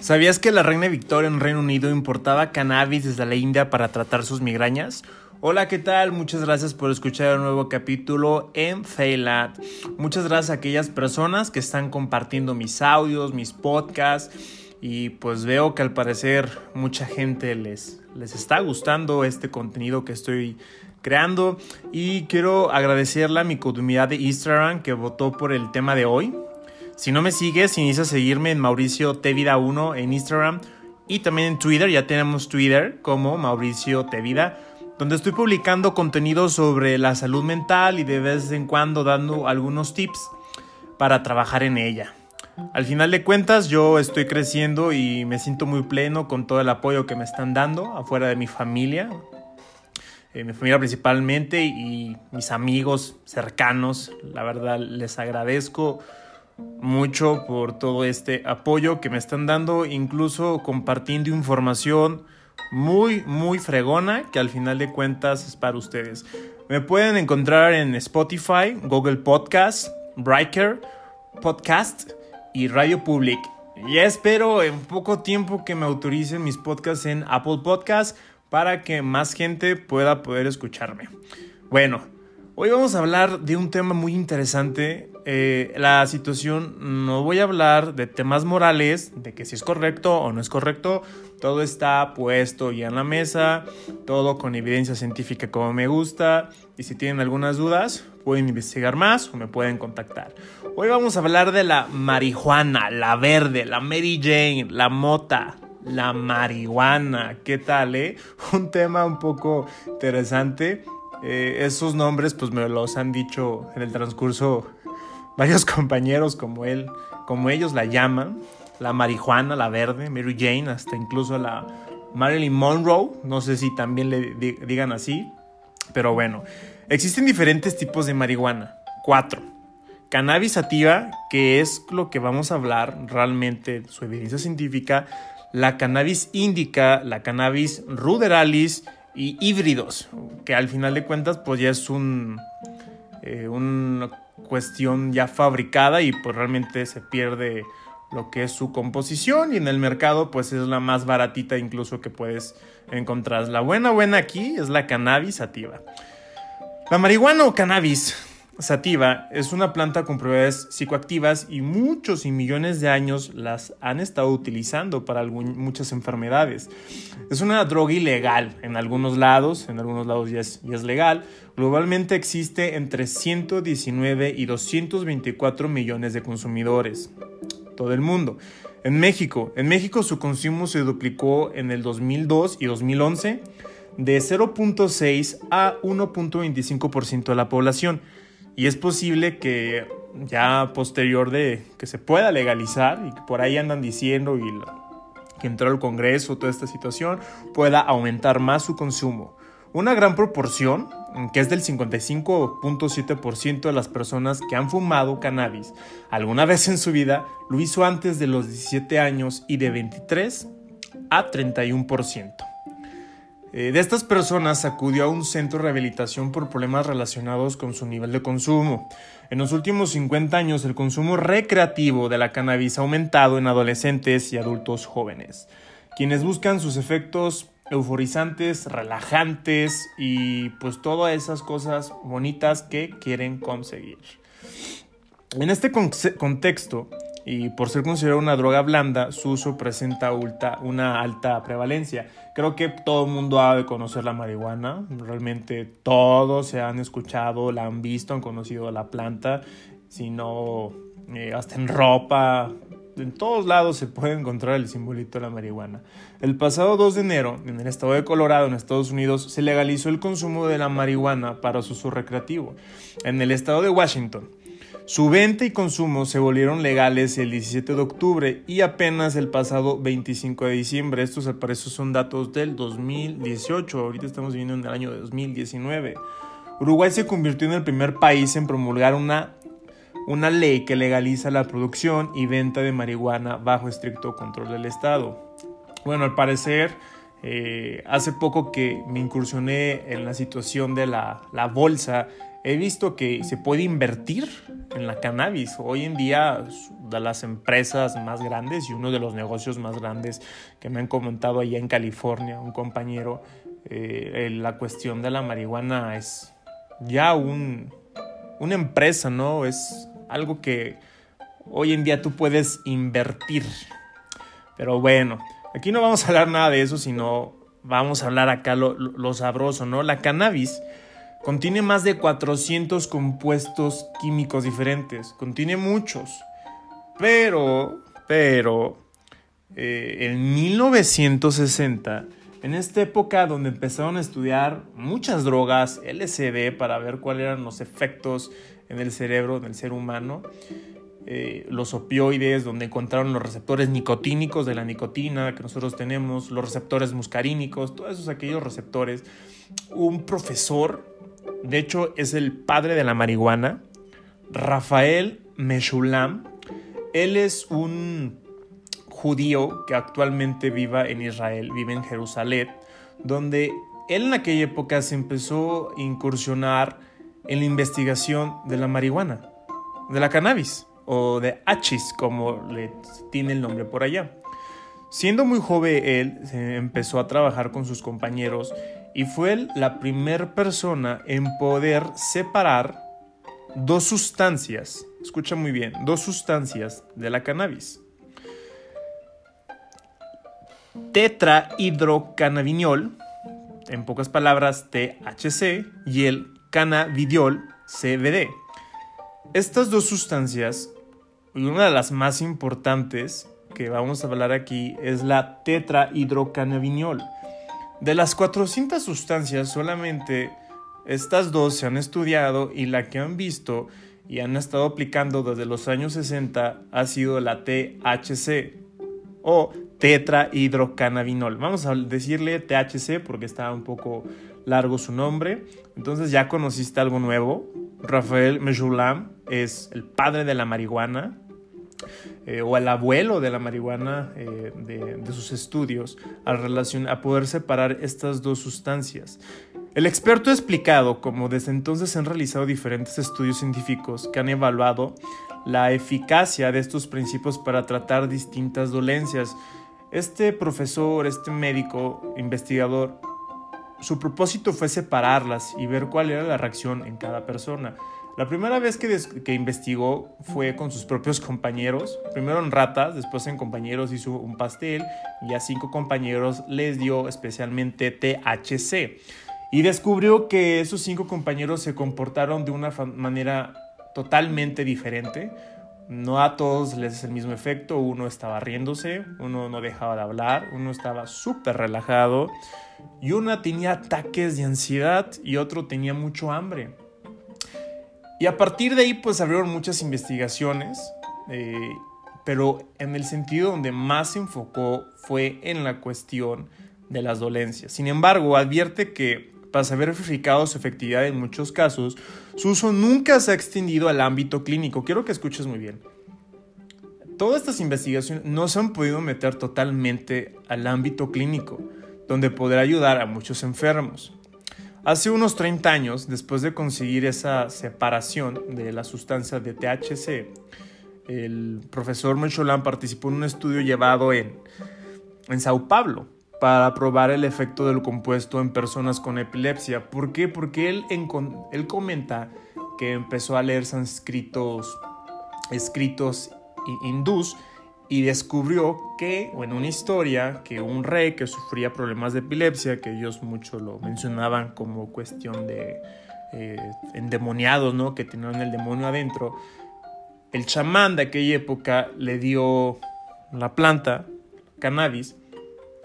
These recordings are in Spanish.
¿Sabías que la reina Victoria en Reino Unido importaba cannabis desde la India para tratar sus migrañas? Hola, ¿qué tal? Muchas gracias por escuchar un nuevo capítulo en Failat. Muchas gracias a aquellas personas que están compartiendo mis audios, mis podcasts y pues veo que al parecer mucha gente les, les está gustando este contenido que estoy creando y quiero agradecerle a mi comunidad de Instagram que votó por el tema de hoy. Si no me sigues, inicia a seguirme en Mauricio Tevida 1 en Instagram y también en Twitter. Ya tenemos Twitter como Mauricio Tevida, donde estoy publicando contenido sobre la salud mental y de vez en cuando dando algunos tips para trabajar en ella. Al final de cuentas, yo estoy creciendo y me siento muy pleno con todo el apoyo que me están dando afuera de mi familia, eh, mi familia principalmente y mis amigos cercanos. La verdad, les agradezco mucho por todo este apoyo que me están dando, incluso compartiendo información muy, muy fregona que al final de cuentas es para ustedes. Me pueden encontrar en Spotify, Google Podcast, Breaker, Podcast y Radio Public. Ya espero en poco tiempo que me autoricen mis podcasts en Apple Podcast para que más gente pueda poder escucharme. Bueno, Hoy vamos a hablar de un tema muy interesante. Eh, la situación, no voy a hablar de temas morales, de que si es correcto o no es correcto. Todo está puesto ya en la mesa, todo con evidencia científica como me gusta. Y si tienen algunas dudas, pueden investigar más o me pueden contactar. Hoy vamos a hablar de la marihuana, la verde, la Mary Jane, la mota, la marihuana. ¿Qué tal, eh? Un tema un poco interesante eh, esos nombres pues me los han dicho en el transcurso varios compañeros como él, como ellos la llaman, la marihuana, la verde, Mary Jane, hasta incluso la Marilyn Monroe, no sé si también le digan así, pero bueno, existen diferentes tipos de marihuana, cuatro. Cannabis sativa, que es lo que vamos a hablar realmente, su evidencia científica, la cannabis indica, la cannabis ruderalis y híbridos, que al final de cuentas pues ya es un, eh, una cuestión ya fabricada y pues realmente se pierde lo que es su composición y en el mercado pues es la más baratita incluso que puedes encontrar. La buena buena aquí es la cannabis sativa. La marihuana o cannabis sativa es una planta con propiedades psicoactivas y muchos y millones de años las han estado utilizando para muchas enfermedades. Es una droga ilegal en algunos lados, en algunos lados ya es, es legal. Globalmente existe entre 119 y 224 millones de consumidores, todo el mundo. En México, en México su consumo se duplicó en el 2002 y 2011 de 0.6 a 1.25% de la población y es posible que ya posterior de que se pueda legalizar y que por ahí andan diciendo y que entró al Congreso toda esta situación, pueda aumentar más su consumo. Una gran proporción, que es del 55.7% de las personas que han fumado cannabis alguna vez en su vida, lo hizo antes de los 17 años y de 23 a 31%. Eh, de estas personas acudió a un centro de rehabilitación por problemas relacionados con su nivel de consumo. En los últimos 50 años el consumo recreativo de la cannabis ha aumentado en adolescentes y adultos jóvenes, quienes buscan sus efectos euforizantes, relajantes y pues todas esas cosas bonitas que quieren conseguir. En este contexto, y por ser considerada una droga blanda, su uso presenta una alta prevalencia. Creo que todo el mundo ha de conocer la marihuana, realmente todos se han escuchado, la han visto, han conocido la planta, sino eh, hasta en ropa, en todos lados se puede encontrar el simbolito de la marihuana. El pasado 2 de enero, en el estado de Colorado, en Estados Unidos, se legalizó el consumo de la marihuana para su uso recreativo. En el estado de Washington, su venta y consumo se volvieron legales el 17 de octubre y apenas el pasado 25 de diciembre. Estos al parecer son datos del 2018. Ahorita estamos viviendo en el año de 2019. Uruguay se convirtió en el primer país en promulgar una, una ley que legaliza la producción y venta de marihuana bajo estricto control del Estado. Bueno, al parecer, eh, hace poco que me incursioné en la situación de la, la bolsa he visto que se puede invertir en la cannabis. Hoy en día de las empresas más grandes y uno de los negocios más grandes que me han comentado allá en California, un compañero. Eh, la cuestión de la marihuana es ya un, una empresa, ¿no? Es algo que hoy en día tú puedes invertir. Pero bueno, aquí no vamos a hablar nada de eso, sino vamos a hablar acá lo, lo sabroso, ¿no? La cannabis Contiene más de 400 compuestos químicos diferentes. Contiene muchos. Pero, pero, eh, en 1960, en esta época donde empezaron a estudiar muchas drogas, LSD, para ver cuáles eran los efectos en el cerebro del ser humano, eh, los opioides, donde encontraron los receptores nicotínicos de la nicotina que nosotros tenemos, los receptores muscarínicos, todos esos aquellos receptores. Un profesor de hecho es el padre de la marihuana, Rafael Meshulam. Él es un judío que actualmente vive en Israel, vive en Jerusalén, donde él en aquella época se empezó a incursionar en la investigación de la marihuana, de la cannabis o de hachis, como le tiene el nombre por allá. Siendo muy joven, él empezó a trabajar con sus compañeros y fue la primera persona en poder separar dos sustancias, escucha muy bien, dos sustancias de la cannabis. Tetrahidrocannabinol, en pocas palabras THC, y el cannabidiol CBD. Estas dos sustancias, una de las más importantes que vamos a hablar aquí, es la tetrahidrocannabinol de las 400 sustancias, solamente estas dos se han estudiado y la que han visto y han estado aplicando desde los años 60 ha sido la THC o tetrahidrocannabinol. Vamos a decirle THC porque está un poco largo su nombre. Entonces ya conociste algo nuevo. Rafael Mejulam es el padre de la marihuana. Eh, o al abuelo de la marihuana eh, de, sus estudios a, relación, a poder separar estas dos sustancias. El experto ha explicado cómo desde entonces se han realizado diferentes estudios científicos que han evaluado la eficacia de estos principios para tratar distintas dolencias. Este profesor, este médico, investigador, su propósito fue separarlas y ver cuál era la reacción en cada persona. La primera vez que, investigó fue con sus propios compañeros, primero en ratas, después en compañeros hizo un pastel y a cinco compañeros les dio especialmente THC. Y descubrió que esos cinco compañeros se comportaron de una manera totalmente diferente. No a todos les es el mismo efecto, uno estaba riéndose, uno no dejaba de hablar, uno estaba súper relajado y uno tenía ataques de ansiedad y otro tenía mucho hambre. Y a partir de ahí pues abrieron muchas investigaciones, eh, pero en el sentido donde más se enfocó fue en la cuestión de las dolencias. Sin embargo, advierte que para saber verificado su efectividad en muchos casos, su uso nunca se ha extendido al ámbito clínico. Quiero que escuches muy bien. Todas estas investigaciones no se han podido meter totalmente al ámbito clínico, donde podrá ayudar a muchos enfermos. Hace unos 30 años, después de conseguir esa separación de la sustancia de THC, el profesor Mecholan participó en un estudio llevado en, en Sao Paulo para probar el efecto del compuesto en personas con epilepsia. ¿Por qué? Porque él, él comenta que empezó a leer sánscritos escritos hindús y descubrió que, o en una historia, que un rey que sufría problemas de epilepsia, que ellos mucho lo mencionaban como cuestión de eh, endemoniados, ¿no? Que tenían el demonio adentro, el chamán de aquella época le dio la planta, cannabis,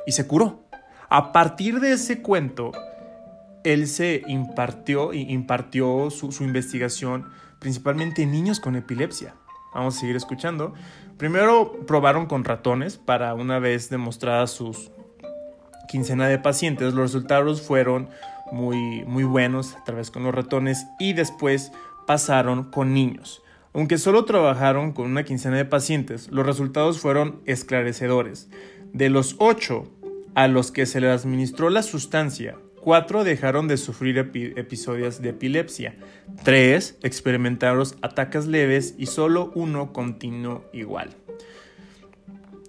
y se curó. A partir de ese cuento, él se impartió, impartió su, su investigación principalmente en niños con epilepsia. Vamos a seguir escuchando. Primero probaron con ratones para una vez demostradas sus quincena de pacientes. Los resultados fueron muy, muy buenos a través con los ratones y después pasaron con niños. Aunque solo trabajaron con una quincena de pacientes, los resultados fueron esclarecedores. De los 8 a los que se les administró la sustancia, 4 dejaron de sufrir episodios de epilepsia, 3 experimentaron ataques leves y solo uno continuó igual.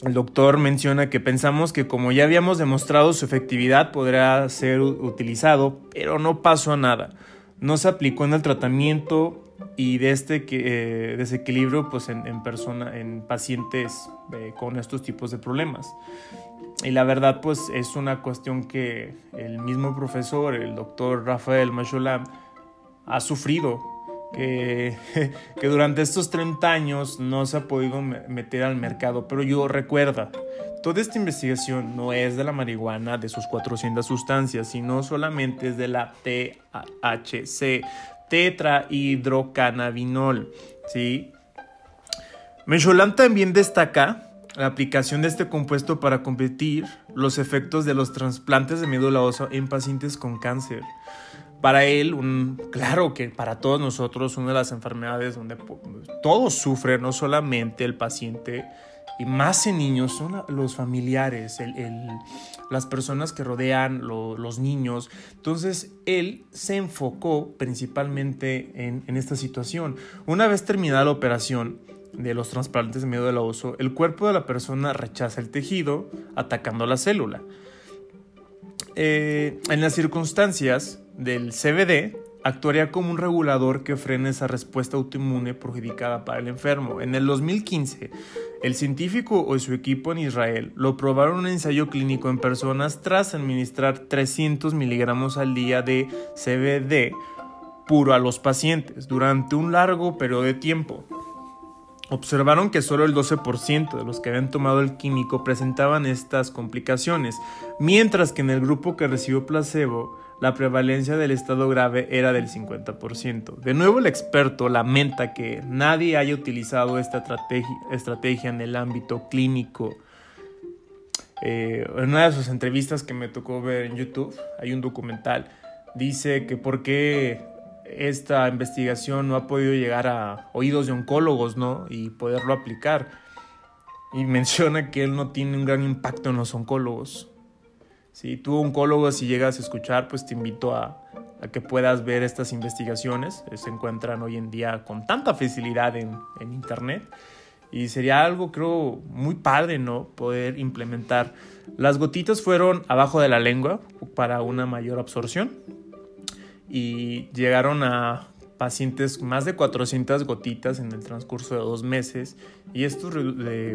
El doctor menciona que pensamos que como ya habíamos demostrado su efectividad podrá ser utilizado, pero no pasó nada. No se aplicó en el tratamiento y de este eh, desequilibrio pues en, persona, en pacientes eh, con estos tipos de problemas. Y la verdad pues es una cuestión que el mismo profesor, el doctor Rafael Macholam, ha sufrido que, que, durante estos 30 años no se ha podido meter al mercado. Pero yo recuerda, toda esta investigación no es de la marihuana, de sus 400 sustancias, sino solamente es de la THC, tetrahidrocannabinol. ¿sí? También destaca la aplicación de este compuesto para competir los efectos de los trasplantes de médula ósea en pacientes con cáncer para él, claro que para todos nosotros, una de las enfermedades donde todos sufren, no solamente el paciente, y más en niños, son los familiares, las personas que rodean los niños. Entonces, él se enfocó principalmente en, en, esta situación. Una vez terminada la operación de los trasplantes de médula ósea, el cuerpo de la persona rechaza el tejido, atacando la célula. Eh, en las circunstancias del CBD, actuaría como un regulador que frena esa respuesta autoinmune perjudicada para el enfermo. En el 2015, el científico o su equipo en Israel lo probaron en un ensayo clínico en personas tras administrar 300 miligramos al día de CBD puro a los pacientes durante un largo periodo de tiempo observaron que solo el 12% de los que habían tomado el químico presentaban estas complicaciones, mientras que en el grupo que recibió placebo, la prevalencia del estado grave era del 50%. De nuevo el experto lamenta que nadie haya utilizado esta estrategia, en el ámbito clínico. Eh, en una de sus entrevistas que me tocó ver en YouTube, hay un documental, dice que por qué esta investigación no ha podido llegar a oídos de oncólogos, ¿no? Y poderlo aplicar. Y menciona que él no tiene un gran impacto en los oncólogos. Si tú, oncólogo, si llegas a escuchar, pues te invito a, que puedas ver estas investigaciones. Se encuentran hoy en día con tanta facilidad en, en Internet. Y sería algo, creo, muy padre, ¿no? Poder implementar. Las gotitas fueron abajo de la lengua para una mayor absorción y llegaron a pacientes más de 400 gotitas en el transcurso de dos meses y esto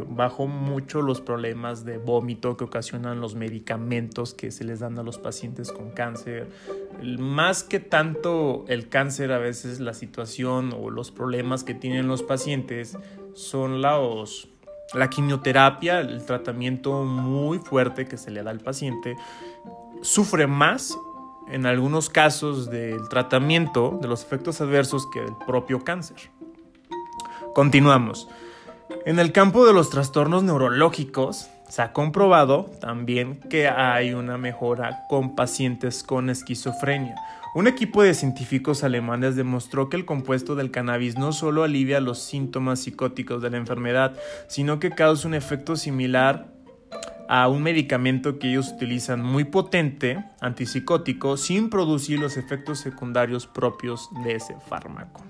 bajó mucho los problemas de vómito que ocasionan los medicamentos que se les dan a los pacientes con cáncer. Más que tanto el cáncer, a veces la situación o los problemas que tienen los pacientes son los, la quimioterapia, el tratamiento muy fuerte que se le da al paciente, sufre más en algunos casos del tratamiento de los efectos adversos que el propio cáncer. Continuamos. En el campo de los trastornos neurológicos, se ha comprobado también que hay una mejora con pacientes con esquizofrenia. Un equipo de científicos alemanes demostró que el compuesto del cannabis no solo alivia los síntomas psicóticos de la enfermedad, sino que causa un efecto similar a un medicamento que ellos utilizan muy potente, antipsicótico, sin producir los efectos secundarios propios de ese fármaco.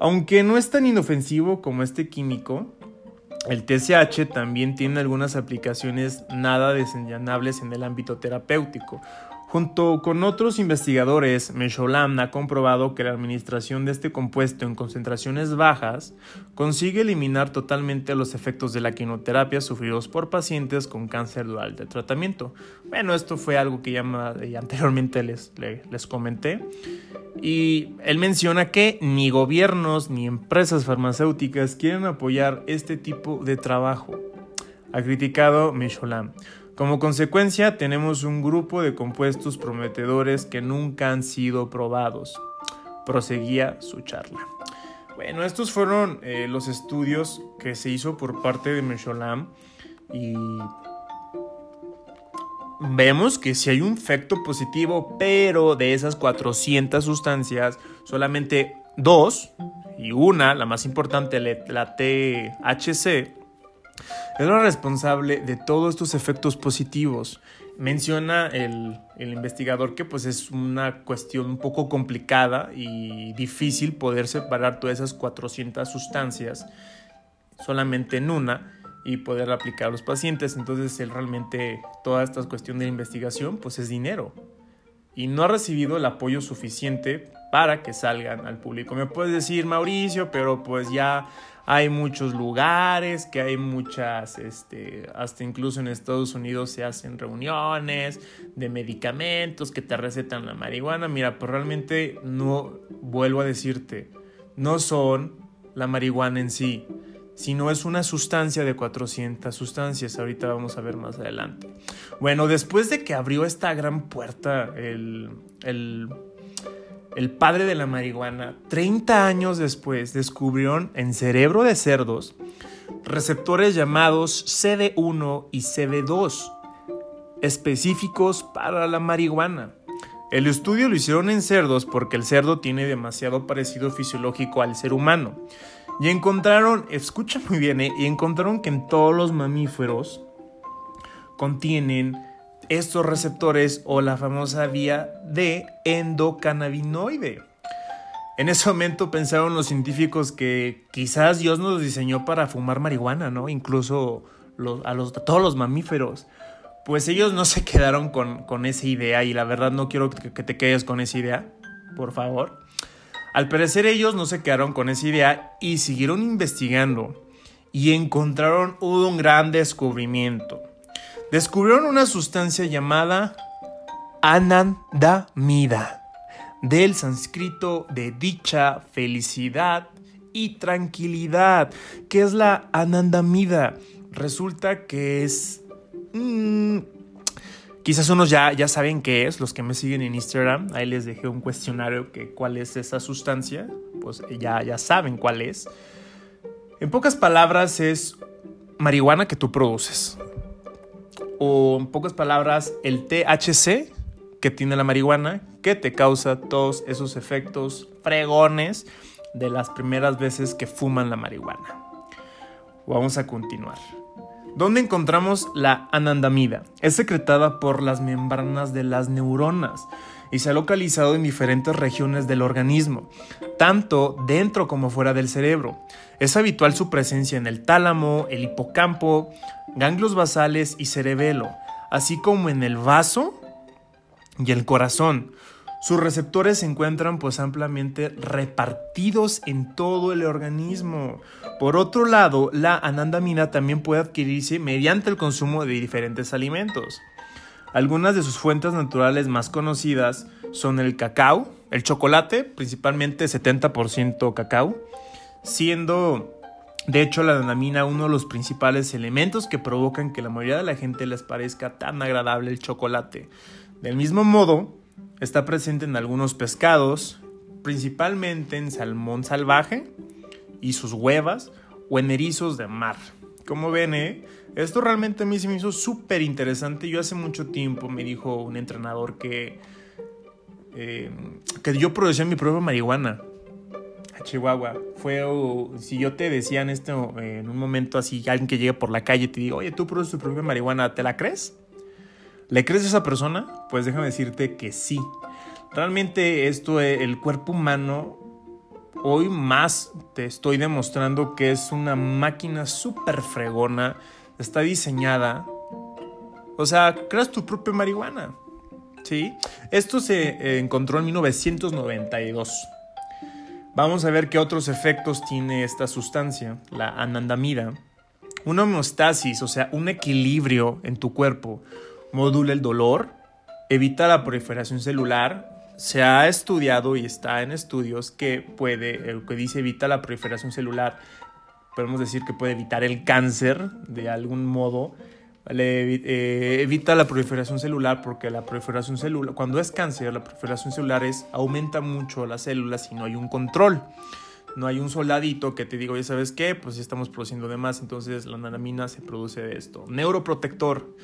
Aunque no es tan inofensivo como este químico, el TCH también tiene algunas aplicaciones nada desenllaнаbles en el ámbito terapéutico, Junto con otros investigadores, Mesholam ha comprobado que la administración de este compuesto en concentraciones bajas consigue eliminar totalmente los efectos de la quimioterapia sufridos por pacientes con cáncer dual de tratamiento. Bueno, esto fue algo que ya anteriormente les, les comenté. Y él menciona que ni gobiernos ni empresas farmacéuticas quieren apoyar este tipo de trabajo. Ha criticado Mesholam. Como consecuencia, tenemos un grupo de compuestos prometedores que nunca han sido probados. Proseguía su charla. Bueno, estos fueron eh, los estudios que se hizo por parte de Mesholam y vemos que si hay un efecto positivo, pero de esas 400 sustancias, solamente dos y una, la más importante, la THC, es la responsable de todos estos efectos positivos. Menciona el, el, investigador que pues es una cuestión un poco complicada y difícil poder separar todas esas 400 sustancias solamente en una y poder aplicar a los pacientes. Entonces él realmente toda esta cuestión de investigación pues es dinero y no ha recibido el apoyo suficiente para que salgan al público. Me puedes decir, Mauricio, pero pues ya hay muchos lugares, que hay muchas, este, hasta incluso en Estados Unidos se hacen reuniones de medicamentos que te recetan la marihuana. Mira, pues realmente no, vuelvo a decirte, no son la marihuana en sí, sino es una sustancia de 400 sustancias. Ahorita vamos a ver más adelante. Bueno, después de que abrió esta gran puerta el, el, el padre de la marihuana, 30 años después descubrieron en cerebro de cerdos receptores llamados CD1 y CD2, específicos para la marihuana. El estudio lo hicieron en cerdos porque el cerdo tiene demasiado parecido fisiológico al ser humano. Y encontraron, escucha muy bien, ¿eh? y encontraron que en todos los mamíferos contienen estos receptores o la famosa vía de endocannabinoide. En ese momento pensaron los científicos que quizás Dios nos diseñó para fumar marihuana, ¿no? Incluso a, todos los mamíferos. Pues ellos no se quedaron con, con esa idea y la verdad no quiero que, que te quedes con esa idea, por favor. Al parecer ellos no se quedaron con esa idea y siguieron investigando y encontraron un gran descubrimiento. Descubrieron una sustancia llamada anandamida, del sánscrito de dicha, felicidad y tranquilidad. ¿Qué es la anandamida? Resulta que es... Mm, Quizás unos ya, ya saben qué es, los que me siguen en Instagram, ahí les dejé un cuestionario que cuál es esa sustancia, pues ya, ya saben cuál es. En pocas palabras es marihuana que tú produces. O en pocas palabras, el THC que tiene la marihuana que te causa todos esos efectos fregones de las primeras veces que fuman la marihuana. Vamos a continuar. ¿Dónde encontramos la anandamida? Es secretada por las membranas de las neuronas y se ha localizado en diferentes regiones del organismo, tanto dentro como fuera del cerebro. Es habitual su presencia en el tálamo, el hipocampo, ganglios basales y cerebelo, así como en el vaso y el corazón. Sus receptores se encuentran pues ampliamente repartidos en todo el organismo. Por otro lado, la anandamina también puede adquirirse mediante el consumo de diferentes alimentos. Algunas de sus fuentes naturales más conocidas son el cacao, el chocolate, principalmente 70% cacao, siendo de hecho la anandamina uno de los principales elementos que provocan que la mayoría de la gente les parezca tan agradable el chocolate. Del mismo modo, Está presente en algunos pescados, principalmente en salmón salvaje y sus huevas o en erizos de mar. Como ven, eh, esto realmente a mí se me hizo súper interesante. Yo hace mucho tiempo me dijo un entrenador que, eh, que yo producía mi propia marihuana. Chihuahua. Fue, si yo te decía en, esto, en un momento así, alguien que llegue por la calle y te diga, oye, tú produces tu propia marihuana, ¿te la crees? ¿Le crees a esa persona? Pues déjame decirte que sí. Realmente esto, eh, el cuerpo humano, hoy más te estoy demostrando que es una máquina súper fregona, está diseñada. O sea, creas tu propia marihuana. ¿Sí? Esto se eh, encontró en 1992. Vamos a ver qué otros efectos tiene esta sustancia, la anandamida. Una homeostasis, o sea, un equilibrio en tu cuerpo modula el dolor, evita la proliferación celular. Se ha estudiado y está en estudios que puede, el que dice evita la proliferación celular, podemos decir que puede evitar el cáncer de algún modo. Eh, evita la proliferación celular porque la proliferación celular, cuando es cáncer, la proliferación celular es, aumenta mucho las células y no hay un control. No hay un soldadito que te diga, oye, ¿sabes qué? Pues ya estamos produciendo de más, entonces la anandamina se produce de esto. Neuroprotector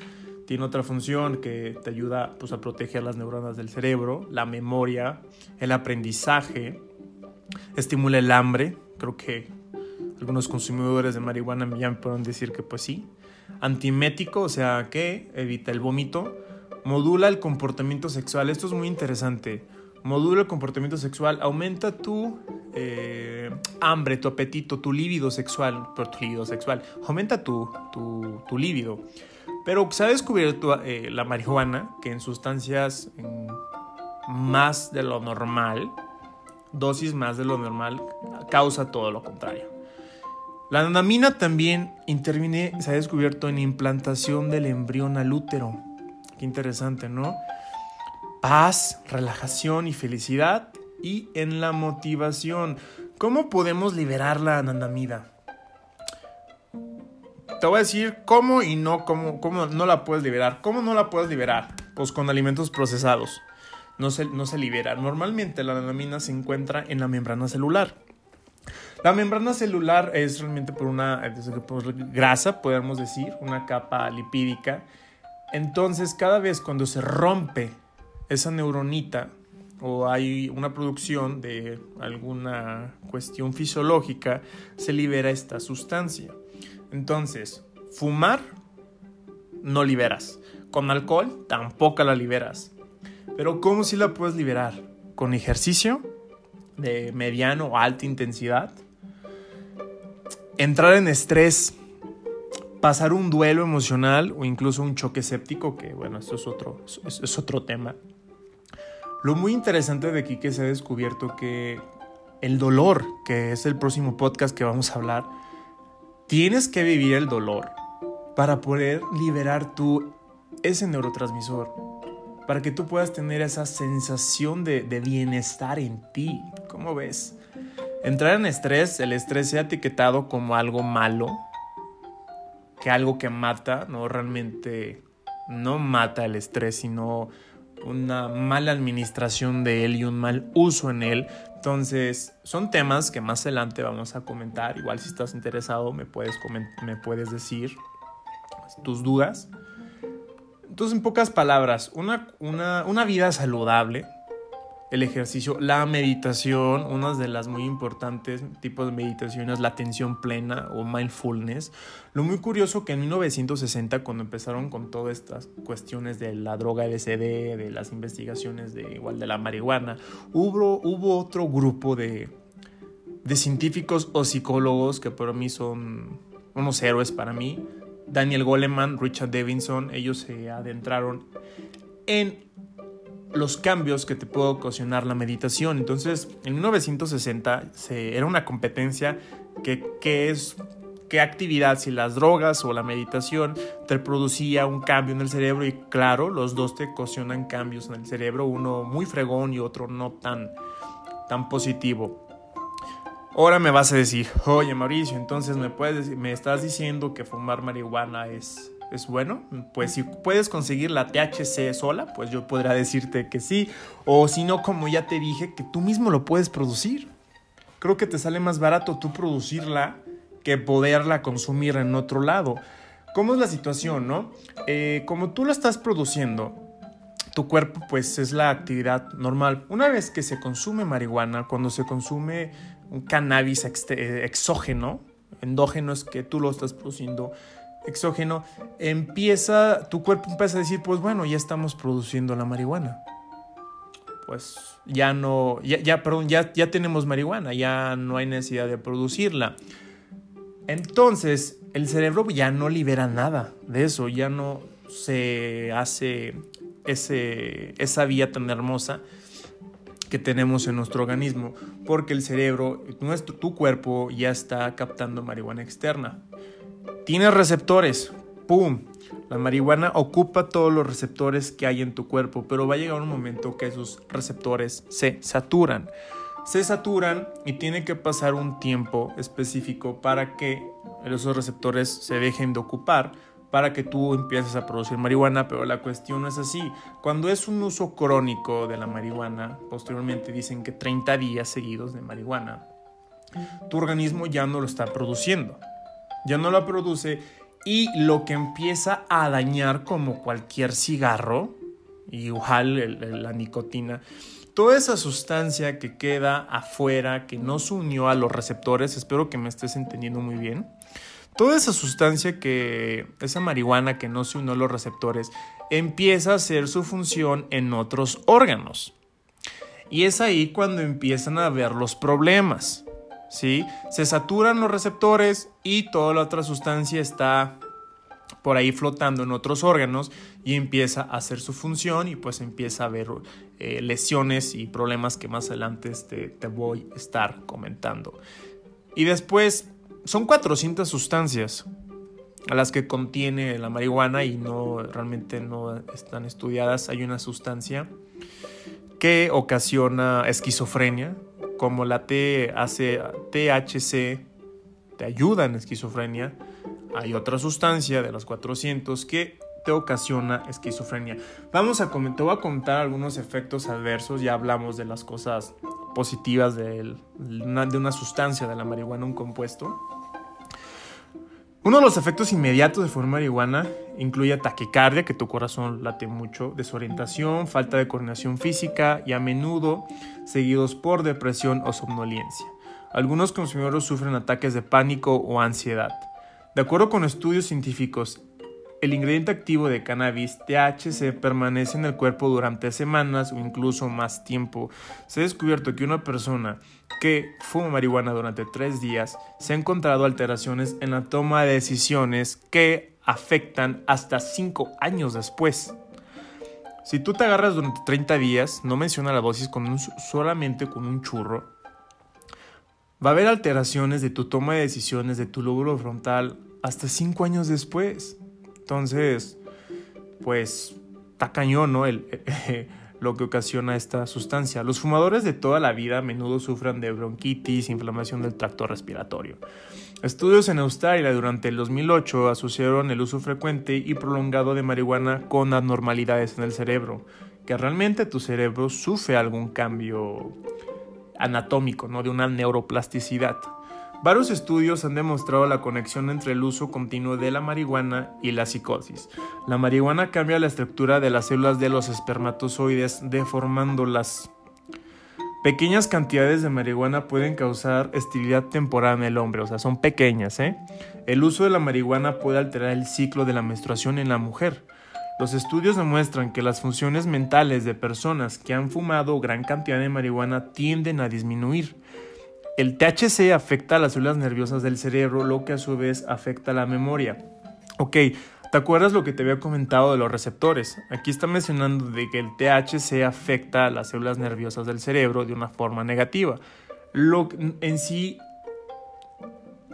tiene otra función que te ayuda pues, a proteger las neuronas del cerebro, la memoria, el aprendizaje, estimula el hambre. Creo que algunos consumidores de marihuana ya me pueden decir que pues sí. Antimético, o sea que evita el vómito. Modula el comportamiento sexual. Esto es muy interesante. Modula el comportamiento sexual. Aumenta tu eh, hambre, tu apetito, tu líbido sexual. Por tu líbido sexual. Aumenta tu, tu, tu. Pero se ha descubierto eh, la marihuana que en sustancias más de lo normal, dosis más de lo normal, causa todo lo contrario. La anandamina también interviene, se ha descubierto en implantación del embrión al útero. Qué interesante, ¿no? Paz, relajación y felicidad y en la motivación. ¿Cómo podemos liberar la anandamida? Te voy a decir cómo y no cómo, cómo no la puedes liberar. ¿Cómo no la puedes liberar? Pues con alimentos procesados. No se, no se libera. Normalmente la anandamina se encuentra en la membrana celular. La membrana celular es realmente por una grasa, podemos decir, una capa lipídica. Entonces, cada vez cuando se rompe esa neuronita o hay una producción de alguna cuestión fisiológica, se libera esta sustancia. Entonces, fumar no liberas. Con alcohol tampoco la liberas. Pero ¿cómo si la puedes liberar? Con ejercicio de mediano o alta intensidad entrar en estrés, pasar un duelo emocional o incluso un choque séptico, que bueno, esto es otro, otro tema. Lo muy interesante de aquí que se ha descubierto que el dolor, que es el próximo podcast que vamos a hablar, tienes que vivir el dolor para poder liberar tú ese neurotransmisor, para que tú puedas tener esa sensación de bienestar en ti. ¿Cómo ves? Entrar en estrés, el estrés se ha etiquetado como algo malo, que algo que mata, no realmente no mata el estrés, sino una mala administración de él y un mal uso en él. Entonces, son temas que más adelante vamos a comentar. Igual si estás interesado, me puedes, me puedes decir tus dudas. Entonces, en pocas palabras, una, una, una vida saludable el ejercicio, la meditación, una de las muy importantes tipos de meditación es la atención plena o mindfulness. Lo muy curioso que en 1960 cuando empezaron con todas estas cuestiones de la droga LSD, de las investigaciones de igual de la marihuana, hubo, hubo otro grupo de, de científicos o psicólogos que para mí son unos héroes para mí. Daniel Goleman, Richard Davidson, ellos se adentraron en los cambios que te puede ocasionar la meditación. Entonces, en 1960 se, era una competencia que, es qué actividad, si las drogas o la meditación te producía un cambio en el cerebro y claro, los dos te ocasionan cambios en el cerebro, uno muy fregón y otro no tan, tan positivo. Ahora me vas a decir, oye Mauricio, entonces me, puedes, me estás diciendo que fumar marihuana es, es bueno. Pues si puedes conseguir la THC sola, pues yo podría decirte que sí. O si no, como ya te dije, que tú mismo lo puedes producir. Creo que te sale más barato tú producirla que poderla consumir en otro lado. ¿Cómo es la situación, no? Eh, como tú la estás produciendo, tu cuerpo pues es la actividad normal. Una vez que se consume marihuana, cuando se consume un cannabis eh, exógeno, endógeno es que tú lo estás produciendo, exógeno, empieza, tu cuerpo empieza a decir, pues bueno, ya estamos produciendo la marihuana. Pues ya no, ya, ya, perdón, ya, ya tenemos marihuana, ya no hay necesidad de producirla. Entonces, el cerebro ya no libera nada de eso, ya no se hace ese, esa vía tan hermosa que tenemos en nuestro organismo, porque el cerebro, nuestro, tu cuerpo ya está captando marihuana externa. Tienes receptores, ¡pum! La marihuana ocupa todos los receptores que hay en tu cuerpo, pero va a llegar un momento que esos receptores se saturan. Se saturan y tiene que pasar un tiempo específico para que esos receptores se dejen de ocupar para que tú empieces a producir marihuana, pero la cuestión no es así. Cuando es un uso crónico de la marihuana, posteriormente dicen que 30 días seguidos de marihuana, tu organismo ya no lo está produciendo ya no la produce y lo que empieza a dañar como cualquier cigarro, igual la nicotina, toda esa sustancia que queda afuera, que no se unió a los receptores, espero que me estés entendiendo muy bien, toda esa sustancia que, esa marihuana que no se unió a los receptores, empieza a hacer su función en otros órganos. Y es ahí cuando empiezan a haber los problemas. ¿Sí? Se saturan los receptores y toda la otra sustancia está por ahí flotando en otros órganos y empieza a hacer su función y pues empieza a haber eh, lesiones y problemas que más adelante este, te voy a estar comentando. Y después son 400 sustancias a las que contiene la marihuana y no realmente no están estudiadas. Hay una sustancia que ocasiona esquizofrenia, como la THC, te ayuda en esquizofrenia hay otra sustancia de las 400 que te ocasiona esquizofrenia. Vamos a comentar, voy a contar algunos efectos adversos, ya hablamos de las cosas positivas de una, de una sustancia de la marihuana, un compuesto. Uno de los efectos inmediatos de fumar marihuana incluye taquicardia, que tu corazón late mucho, desorientación, falta de coordinación física y a menudo seguidos por depresión o somnolencia. Algunos consumidores sufren ataques de pánico o ansiedad. De acuerdo con estudios científicos, el ingrediente activo de cannabis, THC, permanece en el cuerpo durante semanas o incluso más tiempo. Se ha descubierto que una persona que fuma marihuana durante tres días se ha encontrado alteraciones en la toma de decisiones que afectan hasta cinco años después. Si tú te agarras durante 30 días, no menciona la dosis solamente con un churro, va a haber alteraciones de tu toma de decisiones, de tu lóbulo frontal, hasta cinco años después. Entonces, pues, está cañón, ¿no? El, lo que ocasiona esta sustancia. Los fumadores de toda la vida a menudo sufren de bronquitis, inflamación del tracto respiratorio. Estudios en Australia durante el 2008 asociaron el uso frecuente y prolongado de marihuana con anormalidades en el cerebro, que realmente tu cerebro sufre algún cambio anatómico, ¿no? de una neuroplasticidad. Varios estudios han demostrado la conexión entre el uso continuo de la marihuana y la psicosis. La marihuana cambia la estructura de las células de los espermatozoides deformándolas. Pequeñas cantidades de marihuana pueden causar esterilidad temporal en el hombre, o sea, son pequeñas. ¿eh? El uso de la marihuana puede alterar el ciclo de la menstruación en la mujer. Los estudios demuestran que las funciones mentales de personas que han fumado gran cantidad de marihuana tienden a disminuir. El THC afecta a las células nerviosas del cerebro, lo que a su vez afecta a la memoria. Ok, ¿te acuerdas lo que te había comentado de los receptores? Aquí está mencionando de que el THC afecta a las células nerviosas del cerebro de una forma negativa. Lo, en sí,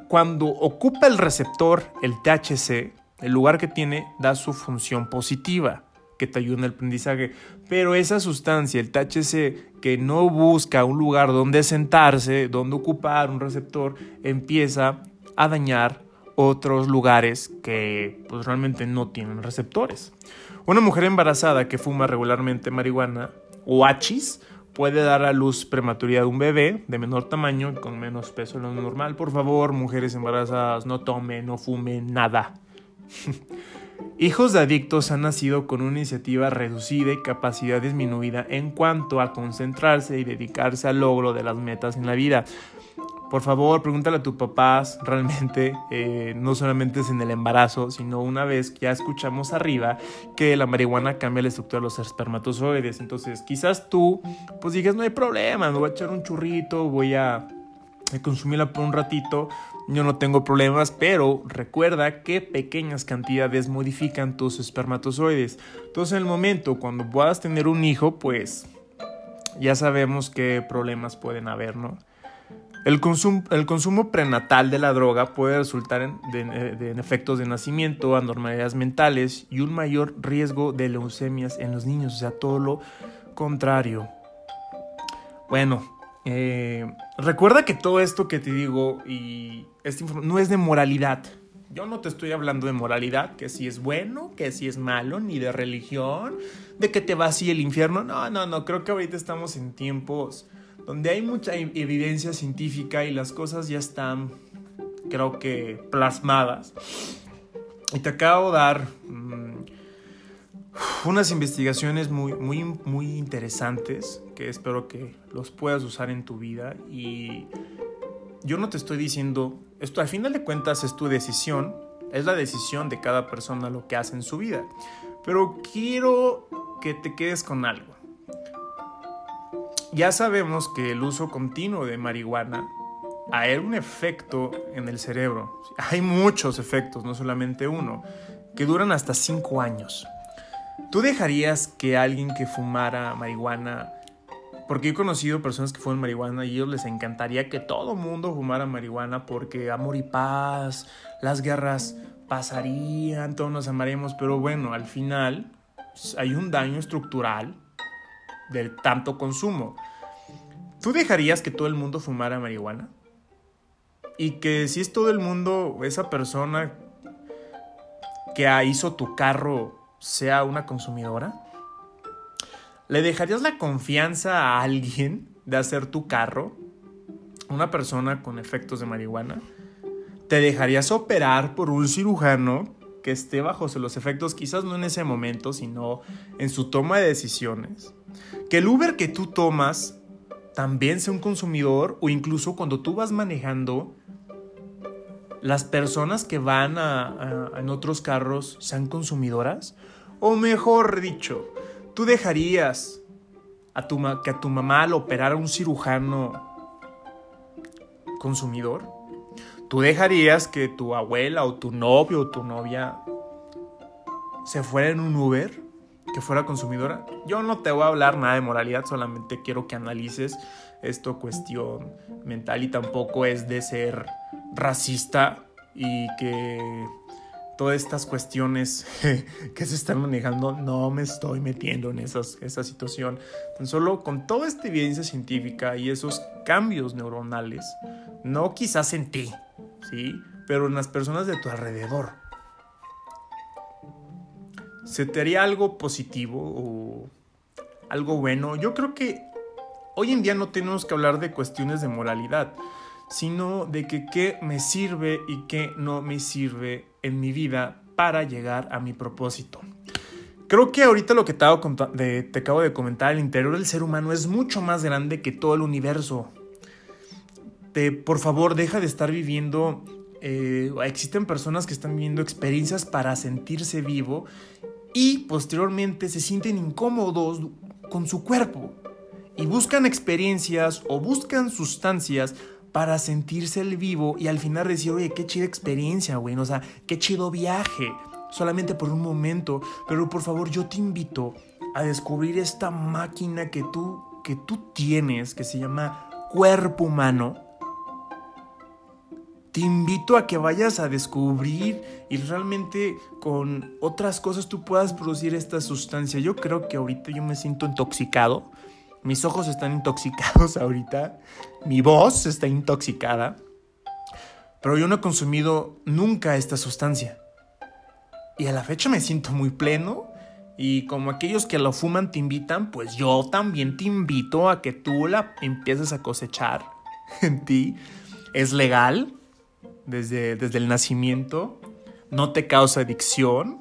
cuando ocupa el receptor, el THC, el lugar que tiene, da su función positiva que te ayuda en el aprendizaje. Pero esa sustancia, el THC, que no busca un lugar donde sentarse, donde ocupar un receptor, empieza a dañar otros lugares que pues, realmente no tienen receptores. Una mujer embarazada que fuma regularmente marihuana o hachis puede dar a luz prematuridad de un bebé de menor tamaño con menos peso de lo normal. Por favor, mujeres embarazadas, no tomen, no fumen nada. Hijos de adictos han nacido con una iniciativa reducida y capacidad disminuida en cuanto a concentrarse y dedicarse al logro de las metas en la vida. Por favor, pregúntale a tus papás, realmente eh, no solamente es en el embarazo, sino una vez que ya escuchamos arriba que la marihuana cambia la estructura de los espermatozoides. Entonces, quizás tú, pues digas, no hay problema, me voy a echar un churrito, voy a consumirla por un ratito, yo no tengo problemas, pero recuerda que pequeñas cantidades modifican tus espermatozoides. Entonces, en el momento cuando puedas tener un hijo, pues ya sabemos qué problemas pueden haber, ¿no? El consumo, prenatal de la droga puede resultar en, en, efectos de nacimiento, anormalidades mentales y un mayor riesgo de leucemias en los niños, o sea, todo lo contrario. Bueno, eh, recuerda que todo esto que te digo y no es de moralidad. Yo no te estoy hablando de moralidad, que si es bueno, que si es malo, ni de religión, de que te va así el infierno. No, no, no, creo que ahorita estamos en tiempos donde hay mucha e-, evidencia científica y las cosas ya están, creo que, plasmadas. Y te acabo de dar... Mm, unas investigaciones muy, muy, muy interesantes que espero que los puedas usar en tu vida y yo no te estoy diciendo, esto al final de cuentas es tu decisión, es la decisión de cada persona lo que hace en su vida, pero quiero que te quedes con algo. Ya sabemos que el uso continuo de marihuana hay un efecto en el cerebro. Hay muchos efectos, no solamente uno, que duran hasta 5 años. ¿Tú dejarías que alguien que fumara marihuana, porque he conocido personas que fuman marihuana y a ellos les encantaría que todo mundo fumara marihuana porque amor y paz, las guerras pasarían, todos nos amaríamos, pero bueno, al final hay un daño estructural del tanto consumo. ¿Tú dejarías que todo el mundo fumara marihuana? Y que si es todo el mundo, esa persona que hizo tu carro sea una consumidora? ¿Le dejarías la confianza a alguien de hacer tu carro? ¿Una persona con efectos de marihuana? ¿Te dejarías operar por un cirujano que esté bajo los efectos, quizás no en ese momento, sino en su toma de decisiones? ¿Que el Uber que tú tomas también sea un consumidor o incluso cuando tú vas manejando las personas que van en otros carros sean consumidoras? O mejor dicho, ¿tú dejarías a tu, que a tu mamá lo operara un cirujano consumidor? ¿Tú dejarías que tu abuela o tu novio o tu novia se fuera en un Uber? que fuera consumidora. Yo no te voy a hablar nada de moralidad, solamente quiero que analices esto cuestión mental y tampoco es de ser racista y que todas estas cuestiones que se están manejando, no me estoy metiendo en esas, esa situación. solo con toda esta evidencia científica y esos cambios neuronales, no quizás en ti, ¿sí? Pero en las personas de tu alrededor. ¿Se te haría algo positivo o algo bueno? Yo creo que hoy en día no tenemos que hablar de cuestiones de moralidad sino de que qué me sirve y qué no me sirve en mi vida para llegar a mi propósito. Creo que ahorita lo que te, acabo de comentar, el interior del ser humano es mucho más grande que todo el universo. por favor, deja de estar viviendo... Eh, existen personas que están viviendo experiencias para sentirse vivo y posteriormente se sienten incómodos con su cuerpo y buscan experiencias o buscan sustancias para sentirse el vivo y al final decir, oye, qué chida experiencia, güey, o sea, qué chido viaje, solamente por un momento, pero por favor yo te invito a descubrir esta máquina que tú, que tú tienes, que se llama cuerpo humano. Te invito a que vayas a descubrir y realmente con otras cosas tú puedas producir esta sustancia. Yo creo que ahorita yo me siento intoxicado mis ojos están intoxicados ahorita. Mi voz está intoxicada. Pero yo no he consumido nunca esta sustancia. Y a la fecha me siento muy pleno. Y como aquellos que lo fuman te invitan, pues yo también te invito a que tú la empieces a cosechar en ti. Es legal desde, desde el nacimiento. No te causa adicción.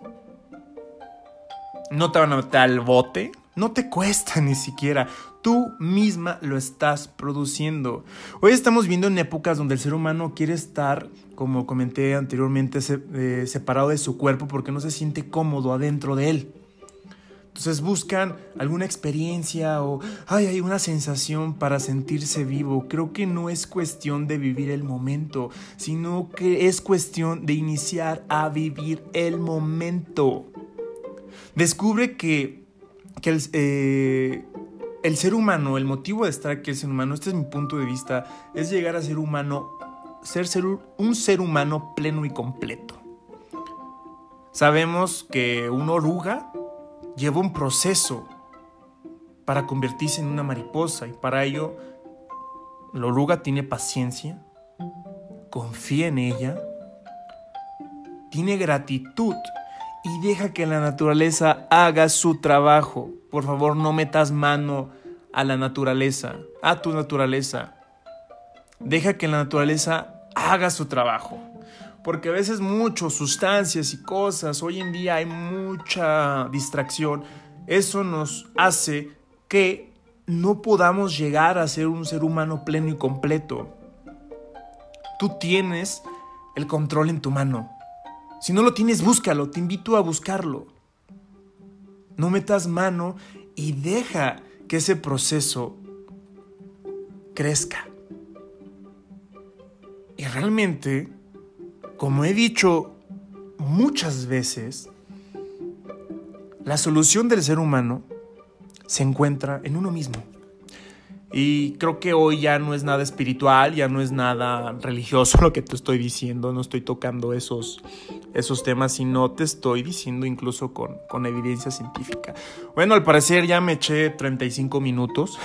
No te van a meter al bote. No te cuesta ni siquiera tú misma lo estás produciendo. Hoy estamos viendo en épocas donde el ser humano quiere estar, como comenté anteriormente, eh, separado de su cuerpo porque no se siente cómodo adentro de él. Entonces buscan alguna experiencia o ay, hay una sensación para sentirse vivo. Creo que no es cuestión de vivir el momento, sino que es cuestión de iniciar a vivir el momento. Descubre que, que el, eh, el ser humano, el motivo de estar aquí el ser humano, este es mi punto de vista, es llegar a ser humano, ser, ser un ser humano pleno y completo. Sabemos que una oruga lleva un proceso para convertirse en una mariposa y para ello la oruga tiene paciencia, confía en ella, tiene gratitud y deja que la naturaleza haga su trabajo. Por favor, no metas mano a la naturaleza, a tu naturaleza. Deja que la naturaleza haga su trabajo. porque a veces muchas sustancias y cosas, hoy en día hay mucha distracción, eso nos hace que no podamos llegar a ser un ser humano pleno y completo. Tú tienes el control en tu mano. Si no lo tienes, búscalo, te invito a buscarlo. No metas mano y deja que ese proceso crezca. Y realmente, como he dicho muchas veces, la solución del ser humano se encuentra en uno mismo. Y creo que hoy ya no es nada espiritual, ya no es nada religioso lo que te estoy diciendo, no estoy tocando esos, esos temas, sino te estoy diciendo incluso con, con evidencia científica. Bueno, al parecer ya me eché 35 minutos,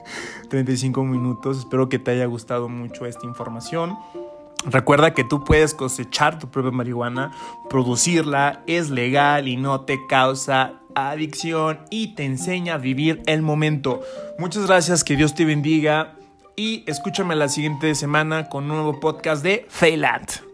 35 minutos, espero que te haya gustado mucho esta información. Recuerda que tú puedes cosechar tu propia marihuana, producirla, es legal y no te causa adicción y te enseña a vivir el momento. Muchas gracias, que Dios te bendiga y escúchame la siguiente semana con un nuevo podcast de Failat.